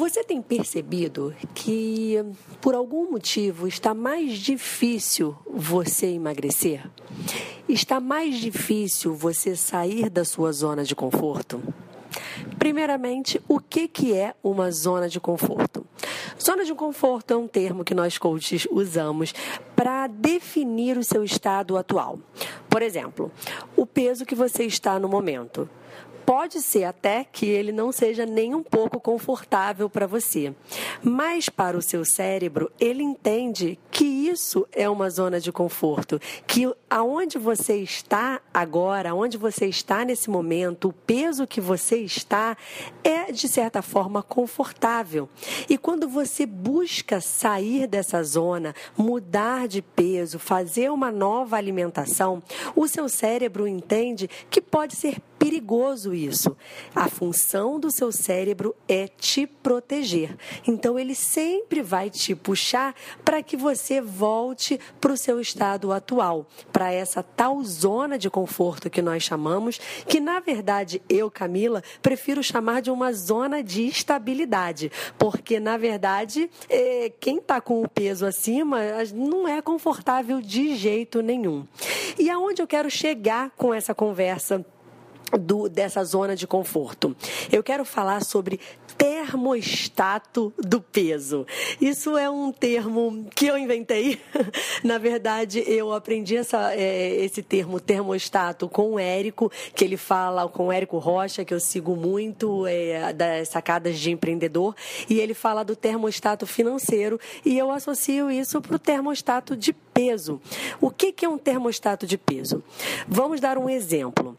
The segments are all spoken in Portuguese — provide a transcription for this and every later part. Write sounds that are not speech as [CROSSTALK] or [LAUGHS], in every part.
Você tem percebido que, por algum motivo, está mais difícil você emagrecer? Está mais difícil você sair da sua zona de conforto? Primeiramente, o que, que é uma zona de conforto? Zona de conforto é um termo que nós coaches usamos para definir o seu estado atual. Por exemplo, o peso que você está no momento pode ser até que ele não seja nem um pouco confortável para você. Mas para o seu cérebro, ele entende que isso é uma zona de conforto, que aonde você está agora, aonde você está nesse momento, o peso que você está é de certa forma confortável. E quando você busca sair dessa zona, mudar de peso, fazer uma nova alimentação, o seu cérebro entende que pode ser perigoso isso. A função do seu cérebro é te proteger. Então ele sempre vai te puxar para que você volte para o seu estado atual, para essa tal zona de conforto que nós chamamos, que na verdade eu, Camila, prefiro chamar de uma zona de estabilidade, porque na verdade é, quem está com o peso acima não é confortável de jeito nenhum. E aonde eu quero chegar com essa conversa? Do, dessa zona de conforto. Eu quero falar sobre termostato do peso. Isso é um termo que eu inventei. [LAUGHS] Na verdade, eu aprendi essa, é, esse termo termostato com o Érico, que ele fala, com o Érico Rocha, que eu sigo muito é, das sacadas de empreendedor, e ele fala do termostato financeiro, e eu associo isso para o termostato de peso. O que, que é um termostato de peso? Vamos dar um exemplo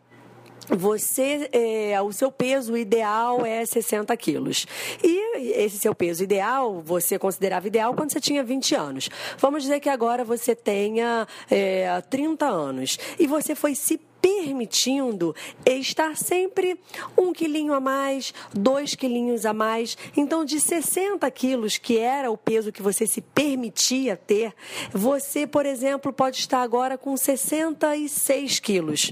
você é, o seu peso ideal é 60 quilos. E esse seu peso ideal, você considerava ideal quando você tinha 20 anos. Vamos dizer que agora você tenha é, 30 anos. E você foi se permitindo estar sempre um quilinho a mais, dois quilinhos a mais. Então, de 60 quilos, que era o peso que você se permitia ter, você, por exemplo, pode estar agora com 66 quilos.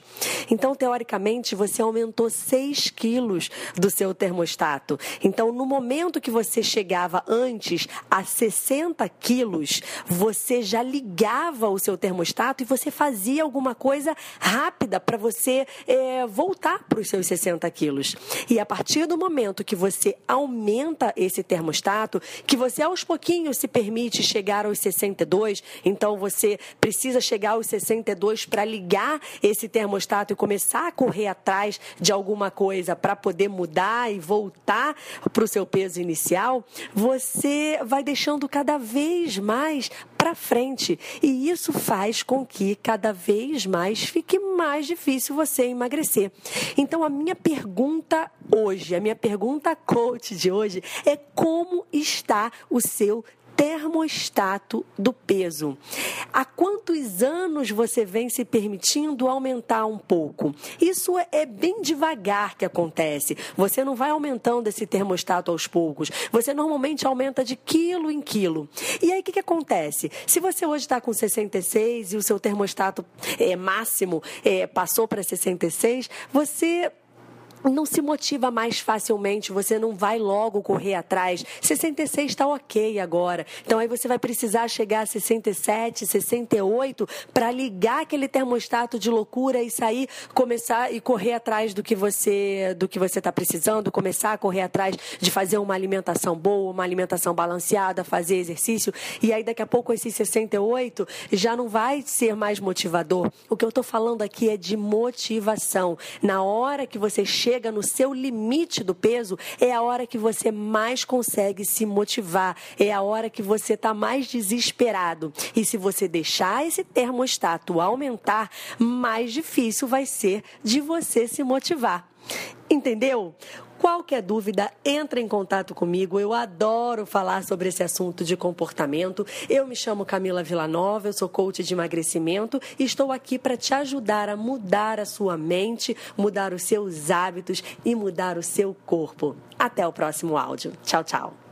Então, teoricamente, você aumentou 6 quilos do seu termostato. Então, no momento que você chegava antes a 60 quilos, você já ligava o seu termostato e você fazia alguma coisa rápida para você é, voltar para os seus 60 quilos. E a partir do momento que você aumenta esse termostato, que você aos pouquinhos se permite chegar aos 62, então você precisa chegar aos 62 para ligar esse termostato e começar a correr atrás de alguma coisa para poder mudar e voltar para o seu peso inicial, você vai deixando cada vez mais para frente. E isso faz com que cada vez mais fique mais difícil você emagrecer. Então, a minha pergunta hoje, a minha pergunta coach de hoje é como está o seu termostato do peso. Há quantos anos você vem se permitindo aumentar um pouco? Isso é bem devagar que acontece. Você não vai aumentando esse termostato aos poucos. Você normalmente aumenta de quilo em quilo. E aí o que, que acontece? Se você hoje está com 66 e o seu termostato é, máximo é, passou para 66, você não se motiva mais facilmente, você não vai logo correr atrás. 66 está ok agora. Então aí você vai precisar chegar a 67, 68 para ligar aquele termostato de loucura e sair, começar e correr atrás do que você do que você está precisando, começar a correr atrás de fazer uma alimentação boa, uma alimentação balanceada, fazer exercício. E aí daqui a pouco esse 68 já não vai ser mais motivador. O que eu estou falando aqui é de motivação. Na hora que você chega chega no seu limite do peso, é a hora que você mais consegue se motivar, é a hora que você está mais desesperado. E se você deixar esse termostato aumentar, mais difícil vai ser de você se motivar. Entendeu? Qualquer dúvida, entre em contato comigo. Eu adoro falar sobre esse assunto de comportamento. Eu me chamo Camila Villanova, eu sou coach de emagrecimento e estou aqui para te ajudar a mudar a sua mente, mudar os seus hábitos e mudar o seu corpo. Até o próximo áudio. Tchau, tchau.